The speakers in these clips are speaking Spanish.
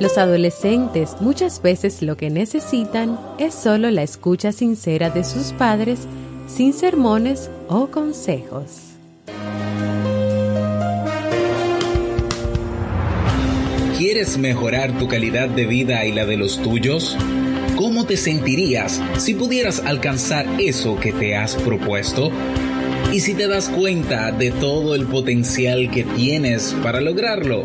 Los adolescentes muchas veces lo que necesitan es solo la escucha sincera de sus padres sin sermones o consejos. ¿Quieres mejorar tu calidad de vida y la de los tuyos? ¿Cómo te sentirías si pudieras alcanzar eso que te has propuesto? ¿Y si te das cuenta de todo el potencial que tienes para lograrlo?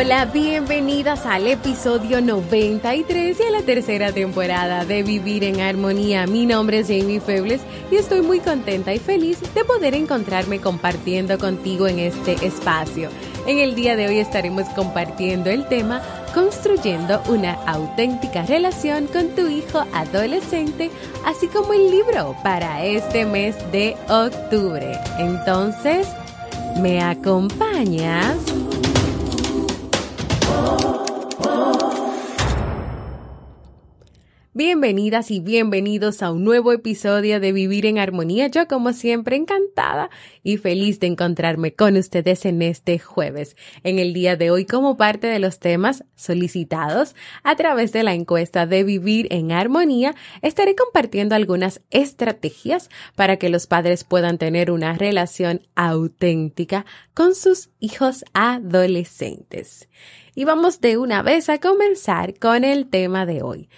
Hola, bienvenidas al episodio 93 y a la tercera temporada de Vivir en Armonía. Mi nombre es Jamie Febles y estoy muy contenta y feliz de poder encontrarme compartiendo contigo en este espacio. En el día de hoy estaremos compartiendo el tema Construyendo una auténtica relación con tu hijo adolescente, así como el libro para este mes de octubre. Entonces, ¿me acompañas? Bienvenidas y bienvenidos a un nuevo episodio de Vivir en Armonía. Yo como siempre encantada y feliz de encontrarme con ustedes en este jueves. En el día de hoy como parte de los temas solicitados a través de la encuesta de Vivir en Armonía, estaré compartiendo algunas estrategias para que los padres puedan tener una relación auténtica con sus hijos adolescentes. Y vamos de una vez a comenzar con el tema de hoy.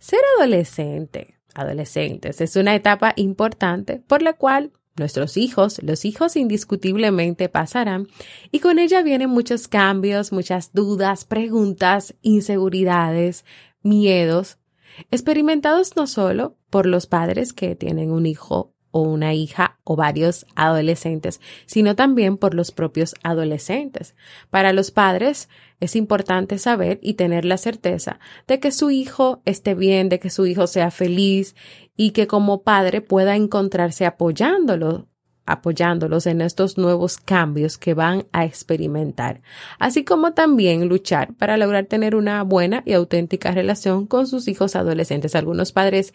Ser adolescente, adolescentes, es una etapa importante por la cual nuestros hijos, los hijos indiscutiblemente pasarán y con ella vienen muchos cambios, muchas dudas, preguntas, inseguridades, miedos, experimentados no solo por los padres que tienen un hijo o una hija o varios adolescentes, sino también por los propios adolescentes. Para los padres es importante saber y tener la certeza de que su hijo esté bien, de que su hijo sea feliz y que como padre pueda encontrarse apoyándolo apoyándolos en estos nuevos cambios que van a experimentar, así como también luchar para lograr tener una buena y auténtica relación con sus hijos adolescentes. Algunos padres,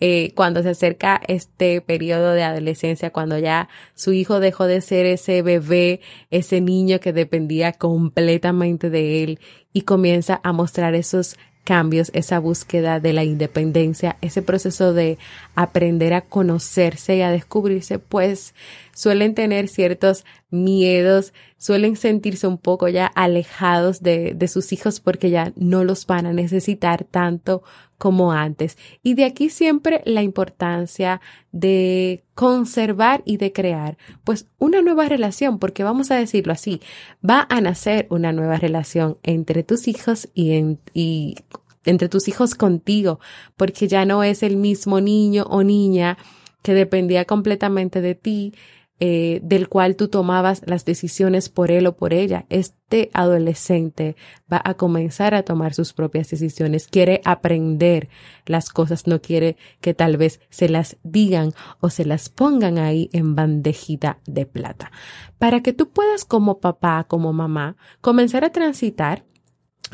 eh, cuando se acerca este periodo de adolescencia, cuando ya su hijo dejó de ser ese bebé, ese niño que dependía completamente de él y comienza a mostrar esos cambios, esa búsqueda de la independencia, ese proceso de aprender a conocerse y a descubrirse, pues suelen tener ciertos miedos, suelen sentirse un poco ya alejados de, sus hijos porque ya no los van a necesitar tanto como antes. Y de aquí siempre la importancia de conservar y de crear, pues una nueva relación, porque vamos a decirlo así, va a nacer una nueva relación entre tus hijos y, y entre tus hijos contigo, porque ya no es el mismo niño o niña que dependía completamente de ti, eh, del cual tú tomabas las decisiones por él o por ella. Este adolescente va a comenzar a tomar sus propias decisiones, quiere aprender las cosas, no quiere que tal vez se las digan o se las pongan ahí en bandejita de plata. Para que tú puedas como papá, como mamá, comenzar a transitar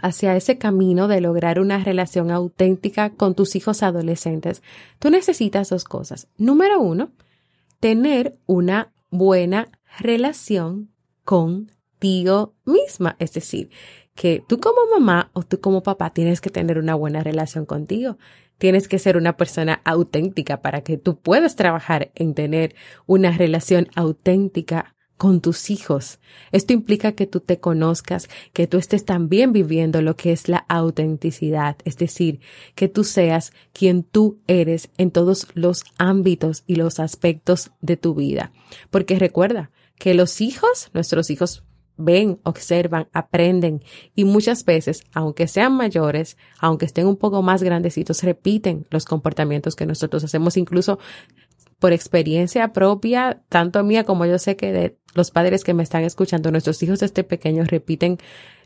hacia ese camino de lograr una relación auténtica con tus hijos adolescentes, tú necesitas dos cosas. Número uno, tener una buena relación contigo misma. Es decir, que tú como mamá o tú como papá tienes que tener una buena relación contigo. Tienes que ser una persona auténtica para que tú puedas trabajar en tener una relación auténtica con tus hijos. Esto implica que tú te conozcas, que tú estés también viviendo lo que es la autenticidad, es decir, que tú seas quien tú eres en todos los ámbitos y los aspectos de tu vida. Porque recuerda que los hijos, nuestros hijos ven, observan, aprenden y muchas veces, aunque sean mayores, aunque estén un poco más grandecitos, repiten los comportamientos que nosotros hacemos. Incluso por experiencia propia, tanto mía como yo sé que de los padres que me están escuchando, nuestros hijos de este pequeño repiten,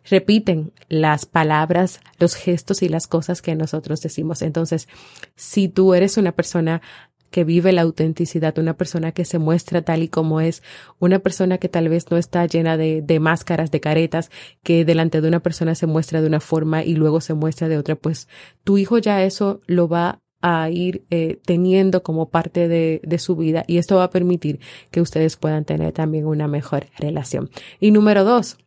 repiten las palabras, los gestos y las cosas que nosotros decimos. Entonces, si tú eres una persona que vive la autenticidad, una persona que se muestra tal y como es, una persona que tal vez no está llena de, de, máscaras, de caretas, que delante de una persona se muestra de una forma y luego se muestra de otra, pues tu hijo ya eso lo va a ir eh, teniendo como parte de, de su vida y esto va a permitir que ustedes puedan tener también una mejor relación. Y número dos,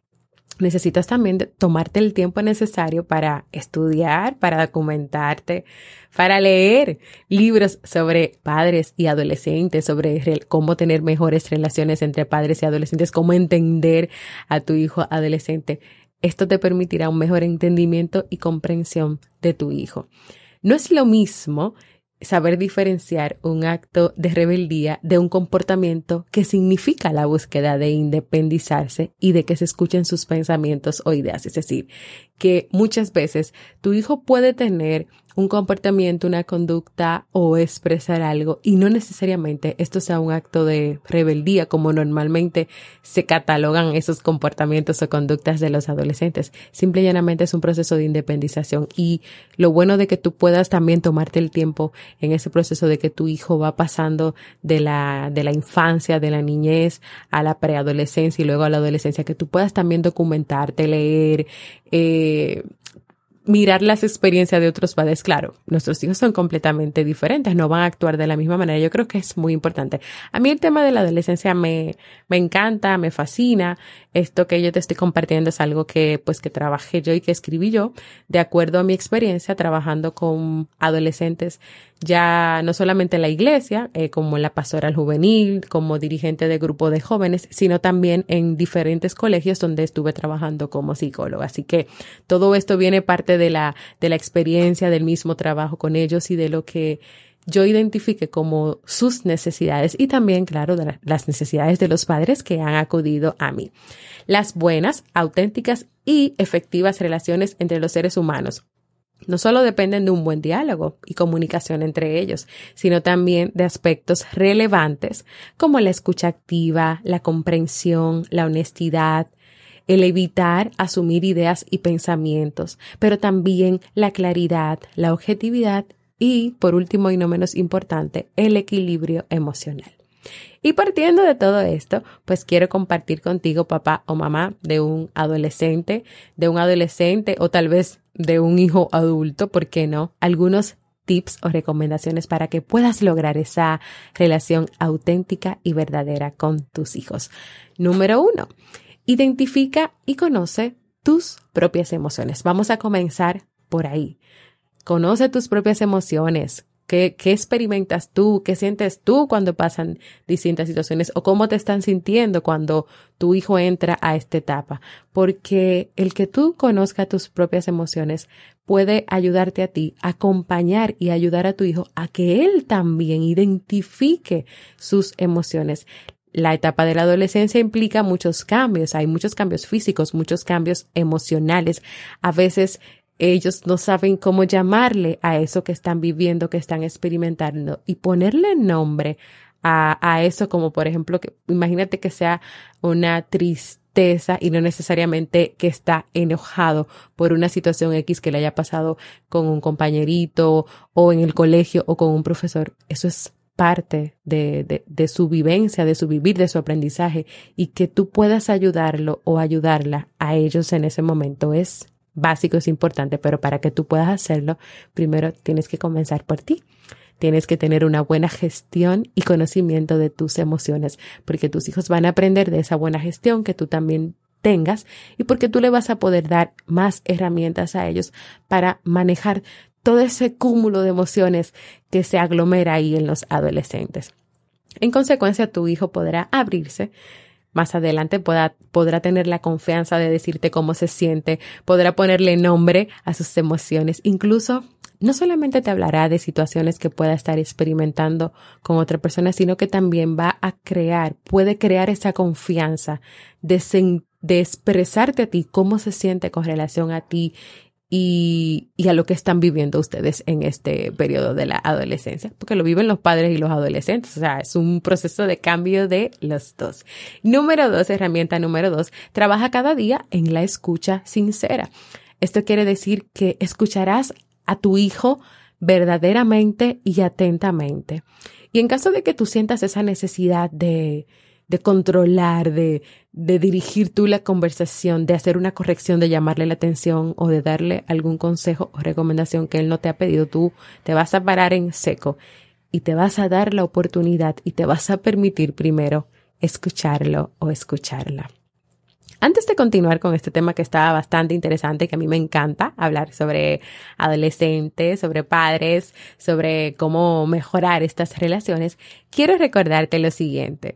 necesitas también tomarte el tiempo necesario para estudiar, para documentarte, para leer libros sobre padres y adolescentes, sobre cómo tener mejores relaciones entre padres y adolescentes, cómo entender a tu hijo adolescente. Esto te permitirá un mejor entendimiento y comprensión de tu hijo. No es lo mismo saber diferenciar un acto de rebeldía de un comportamiento que significa la búsqueda de independizarse y de que se escuchen sus pensamientos o ideas. Es decir, que muchas veces tu hijo puede tener un comportamiento, una conducta o expresar algo y no necesariamente esto sea un acto de rebeldía como normalmente se catalogan esos comportamientos o conductas de los adolescentes. Simple y llanamente es un proceso de independización y lo bueno de que tú puedas también tomarte el tiempo en ese proceso de que tu hijo va pasando de la, de la infancia, de la niñez a la preadolescencia y luego a la adolescencia, que tú puedas también documentarte, leer, eh, mirar las experiencias de otros padres. Claro, nuestros hijos son completamente diferentes, no van a actuar de la misma manera. Yo creo que es muy importante. A mí el tema de la adolescencia me, me encanta, me fascina. Esto que yo te estoy compartiendo es algo que, pues, que trabajé yo y que escribí yo de acuerdo a mi experiencia trabajando con adolescentes ya no solamente en la iglesia, eh, como en la pastoral juvenil, como dirigente de grupo de jóvenes, sino también en diferentes colegios donde estuve trabajando como psicóloga. Así que todo esto viene parte la, de la experiencia del mismo trabajo con ellos y de lo que yo identifique como sus necesidades y también, claro, de las necesidades de los padres que han acudido a mí. Las buenas, auténticas y efectivas relaciones entre los seres humanos no solo dependen de un buen diálogo y comunicación entre ellos, sino también de aspectos relevantes como la escucha activa, la comprensión, la honestidad, el evitar asumir ideas y pensamientos, pero también la claridad, la objetividad y, por último y no menos importante, el equilibrio emocional. Y partiendo de todo esto, pues quiero compartir contigo, papá o mamá, de un adolescente, de un adolescente o tal vez de un hijo adulto, ¿por qué no? Algunos tips o recomendaciones para que puedas lograr esa relación auténtica y verdadera con tus hijos. Número uno, identifica y conoce tus propias emociones. Vamos a comenzar por ahí. Conoce tus propias emociones, ¿Qué, experimentas tú? ¿Qué sientes tú cuando pasan distintas situaciones? ¿O cómo te están sintiendo cuando tu hijo entra a esta etapa? Porque el que tú conozcas tus propias emociones puede ayudarte a ti acompañar y ayudar a tu hijo a que él también identifique sus emociones. La etapa de la adolescencia implica muchos cambios, hay muchos cambios físicos, muchos cambios emocionales. A veces ellos no saben cómo llamarle a eso que están viviendo, que están experimentando y ponerle nombre a, a eso, como por ejemplo, que, imagínate que sea una tristeza y no necesariamente que está enojado por una situación X que le haya pasado con un compañerito o en el colegio o con un profesor. Eso es parte de, de, su vivencia, de su vivir, de su aprendizaje y que tú puedas ayudarlo o ayudarla a ellos en ese momento es básico, es importante, pero para que tú puedas hacerlo, primero tienes que comenzar por ti. Tienes que tener una buena gestión y conocimiento de tus emociones, porque tus hijos van a aprender de esa buena gestión que tú también tengas y porque tú le vas a poder dar más herramientas a ellos para manejar todo ese cúmulo de emociones que se aglomera ahí en los adolescentes. En consecuencia, tu hijo podrá abrirse más adelante pueda, podrá tener la confianza de decirte cómo se siente, podrá ponerle nombre a sus emociones, incluso no solamente te hablará de situaciones que pueda estar experimentando con otra persona, sino que también va a crear, puede crear esa confianza de, de expresarte a ti cómo se siente con relación a ti y, y, a lo que están viviendo ustedes en este periodo de la adolescencia, porque lo viven los padres y los adolescentes, o sea, es un proceso de cambio de los dos. Número dos, herramienta número dos, trabaja cada día en la escucha sincera. Esto quiere decir que escucharás a tu hijo verdaderamente y atentamente. Y en caso de que tú sientas esa necesidad de, de controlar, de, de dirigir tú la conversación, de hacer una corrección, de llamarle la atención o de darle algún consejo o recomendación que él no te ha pedido, tú te vas a parar en seco y te vas a dar la oportunidad y te vas a permitir primero escucharlo o escucharla. Antes de continuar con este tema que está bastante interesante, que a mí me encanta hablar sobre adolescentes, sobre padres, sobre cómo mejorar estas relaciones, quiero recordarte lo siguiente.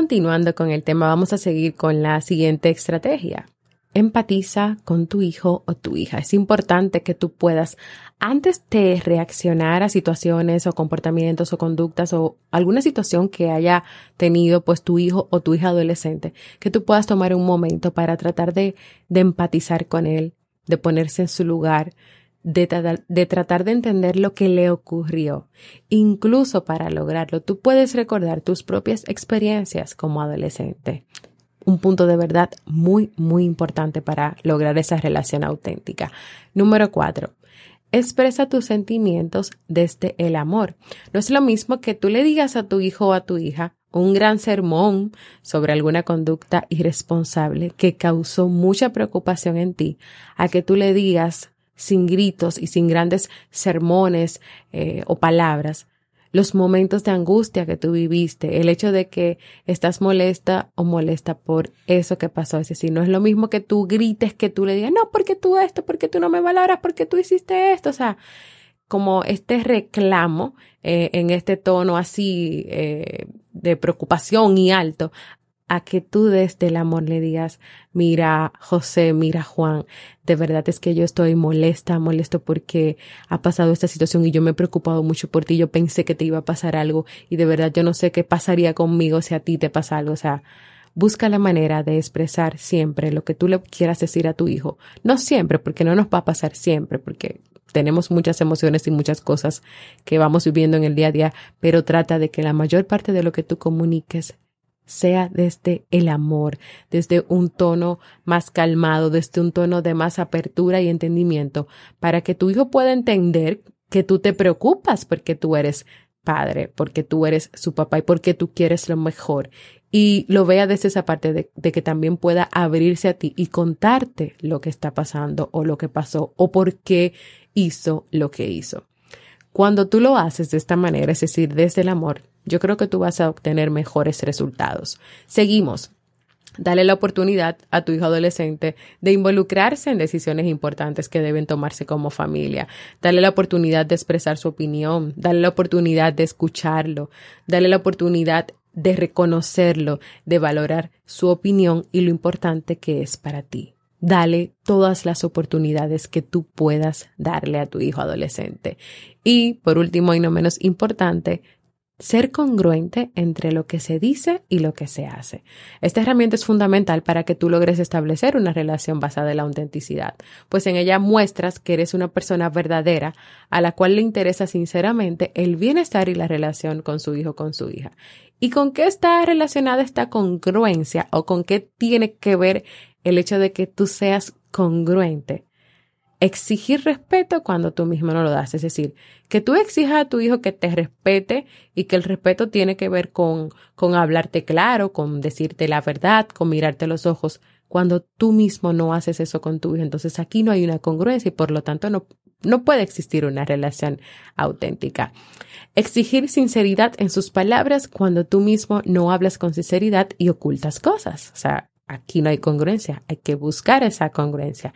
Continuando con el tema, vamos a seguir con la siguiente estrategia. Empatiza con tu hijo o tu hija. Es importante que tú puedas, antes de reaccionar a situaciones o comportamientos o conductas o alguna situación que haya tenido pues tu hijo o tu hija adolescente, que tú puedas tomar un momento para tratar de, de empatizar con él, de ponerse en su lugar, de, tratar de entender lo que le ocurrió. Incluso para lograrlo, tú puedes recordar tus propias experiencias como adolescente. Un punto de verdad muy, muy importante para lograr esa relación auténtica. Número cuatro. Expresa tus sentimientos desde el amor. No es lo mismo que tú le digas a tu hijo o a tu hija un gran sermón sobre alguna conducta irresponsable que causó mucha preocupación en ti, a que tú le digas sin gritos y sin grandes sermones eh, o palabras, los momentos de angustia que tú viviste, el hecho de que estás molesta o molesta por eso que pasó. Es decir, no es lo mismo que tú grites, que tú le digas, no, porque tú esto, porque tú no me valoras, porque tú hiciste esto. O sea, como este reclamo eh, en este tono así eh, de preocupación y alto a que tú desde el amor le digas, mira José, mira Juan, de verdad es que yo estoy molesta, molesto porque ha pasado esta situación y yo me he preocupado mucho por ti, yo pensé que te iba a pasar algo y de verdad yo no sé qué pasaría conmigo si a ti te pasa algo, o sea, busca la manera de expresar siempre lo que tú le quieras decir a tu hijo, no siempre, porque no nos va a pasar siempre, porque tenemos muchas emociones y muchas cosas que vamos viviendo en el día a día, pero trata de que la mayor parte de lo que tú comuniques sea desde el amor, desde un tono más calmado, desde un tono de más apertura y entendimiento, para que tu hijo pueda entender que tú te preocupas porque tú eres padre, porque tú eres su papá y porque tú quieres lo mejor. Y lo vea desde esa parte de, que también pueda abrirse a ti y contarte lo que está pasando o lo que pasó o por qué hizo lo que hizo. Cuando tú lo haces de esta manera, es decir, desde el amor, yo creo que tú vas a obtener mejores resultados. Seguimos. Dale la oportunidad a tu hijo adolescente de involucrarse en decisiones importantes que deben tomarse como familia. Dale la oportunidad de expresar su opinión. Dale la oportunidad de escucharlo. Dale la oportunidad de reconocerlo, de valorar su opinión y lo importante que es para ti. Dale todas las oportunidades que tú puedas darle a tu hijo adolescente. Y por último y no menos importante, ser congruente entre lo que se dice y lo que se hace. Esta herramienta es fundamental para que tú logres establecer una relación basada en la autenticidad, pues en ella muestras que eres una persona verdadera a la cual le interesa sinceramente el bienestar y la relación con su hijo o con su hija. ¿Y con qué está relacionada esta congruencia o con qué tiene que ver el hecho de que tú seas congruente. Exigir respeto cuando tú mismo no lo das. Es decir, que tú exijas a tu hijo que te respete y que el respeto tiene que ver con, con hablarte claro, con decirte la verdad, con mirarte los ojos. Cuando tú mismo no haces eso con tu hijo, entonces aquí no hay una congruencia y por lo tanto no, no puede existir una relación auténtica. Exigir sinceridad en sus palabras cuando tú mismo no hablas con sinceridad y ocultas cosas. O sea, aquí no hay congruencia, hay que buscar esa congruencia.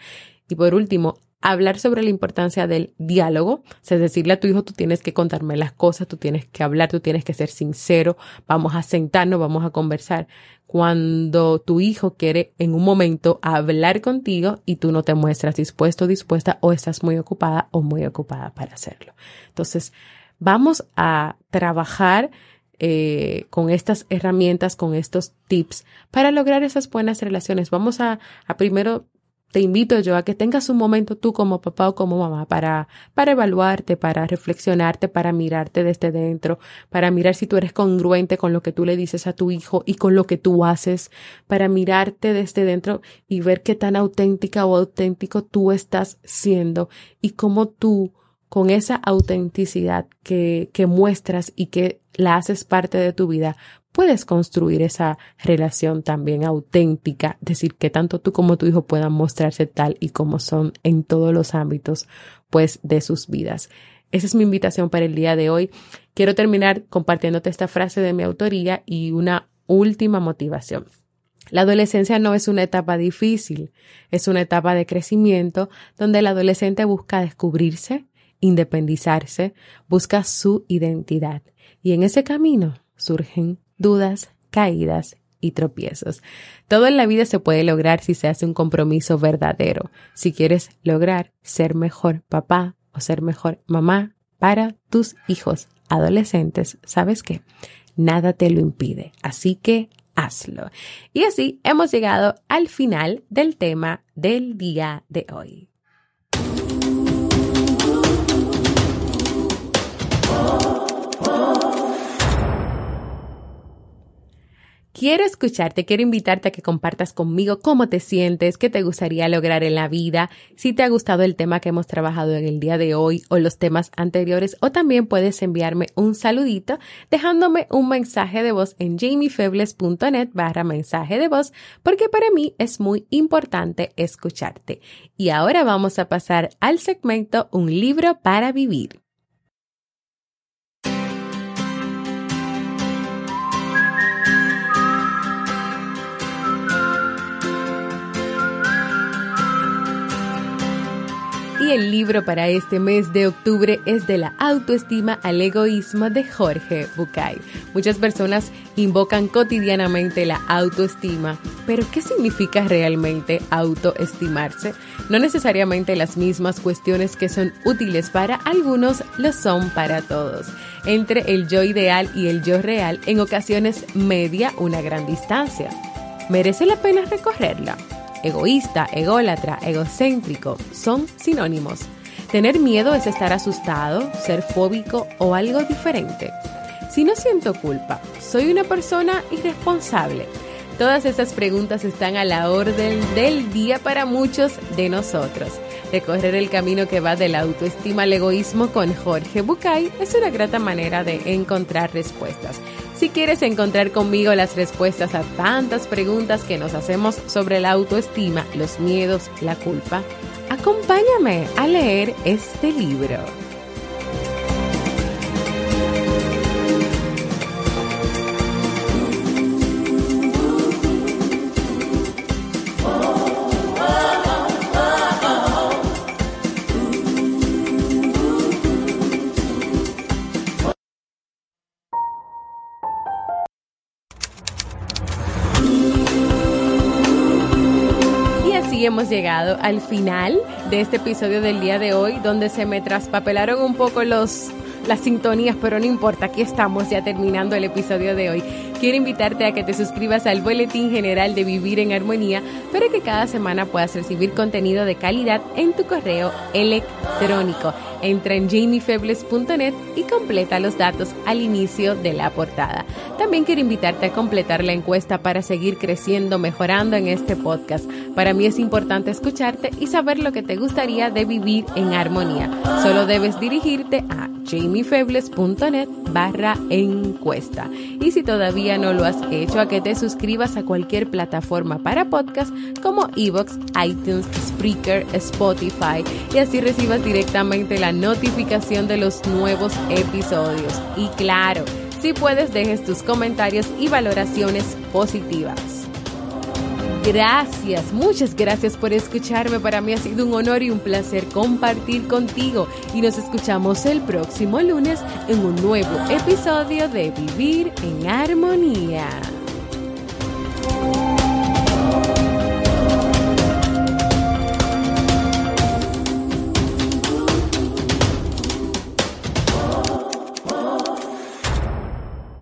Y por último, hablar sobre la importancia del diálogo, sea, decirle a tu hijo, tú tienes que contarme las cosas, tú tienes que hablar, tú tienes que ser sincero, vamos a sentarnos, vamos a conversar. Cuando tu hijo quiere en un momento hablar contigo y tú no te muestras dispuesto, dispuesta o estás muy ocupada o muy ocupada para hacerlo. Entonces, vamos a trabajar eh, con estas herramientas, con estos tips para lograr esas buenas relaciones. Vamos a, a primero te invito yo a que tengas un momento tú como papá o como mamá para, para evaluarte, para reflexionarte, para mirarte desde dentro, para mirar si tú eres congruente con lo que tú le dices a tu hijo y con lo que tú haces, para mirarte desde dentro y ver qué tan auténtica o auténtico tú estás siendo y cómo tú con esa autenticidad que, que muestras y que la haces parte de tu vida, puedes construir esa relación también auténtica, decir que tanto tú como tu hijo puedan mostrarse tal y como son en todos los ámbitos, pues, de sus vidas. Esa es mi invitación para el día de hoy. Quiero terminar compartiéndote esta frase de mi autoría y una última motivación. La adolescencia no es una etapa difícil, es una etapa de crecimiento donde el adolescente busca descubrirse, independizarse, busca su identidad. Y en ese camino surgen dudas, caídas y tropiezos. Todo en la vida se puede lograr si se hace un compromiso verdadero. Si quieres lograr ser mejor papá o ser mejor mamá para tus hijos adolescentes, ¿sabes qué? Nada te lo impide. Así que hazlo. Y así hemos llegado al final del tema del día de hoy. Quiero escucharte, quiero invitarte a que compartas conmigo cómo te sientes, qué te gustaría lograr en la vida, si te ha gustado el tema que hemos trabajado en el día de hoy o los temas anteriores, o también puedes enviarme un saludito dejándome un mensaje de voz en jamiefebles.net barra mensaje de voz, porque para mí es muy importante escucharte. Y ahora vamos a pasar al segmento Un libro para vivir. El libro para este mes de octubre es de la autoestima al egoísmo de Jorge Bucay. Muchas personas invocan cotidianamente la autoestima, pero ¿qué significa realmente autoestimarse? No necesariamente las mismas cuestiones que son útiles para algunos lo son para todos. Entre el yo ideal y el yo real, en ocasiones media una gran distancia. ¿Merece la pena recorrerla? Egoísta, ególatra, egocéntrico son sinónimos. Tener miedo es estar asustado, ser fóbico o algo diferente. Si no siento culpa, soy una persona irresponsable. Todas estas preguntas están a la orden del día para muchos de nosotros. Recorrer el camino que va de la autoestima al egoísmo con Jorge Bucay es una grata manera de encontrar respuestas. Si quieres encontrar conmigo las respuestas a tantas preguntas que nos hacemos sobre la autoestima, los miedos, la culpa, acompáñame a leer este libro. Llegado al final de este episodio del día de hoy, donde se me traspapelaron un poco los las sintonías, pero no importa, aquí estamos ya terminando el episodio de hoy. Quiero invitarte a que te suscribas al Boletín General de Vivir en Armonía para que cada semana puedas recibir contenido de calidad en tu correo electrónico. Entra en jamiefebles.net y completa los datos al inicio de la portada. También quiero invitarte a completar la encuesta para seguir creciendo, mejorando en este podcast. Para mí es importante escucharte y saber lo que te gustaría de vivir en armonía. Solo debes dirigirte a jamiefebles.net barra encuesta. Y si todavía no lo has hecho, a que te suscribas a cualquier plataforma para podcast como Evox, iTunes, Spreaker, Spotify y así recibas directamente la notificación de los nuevos episodios. Y claro, si puedes dejes tus comentarios y valoraciones positivas. Gracias, muchas gracias por escucharme. Para mí ha sido un honor y un placer compartir contigo. Y nos escuchamos el próximo lunes en un nuevo episodio de Vivir en Armonía.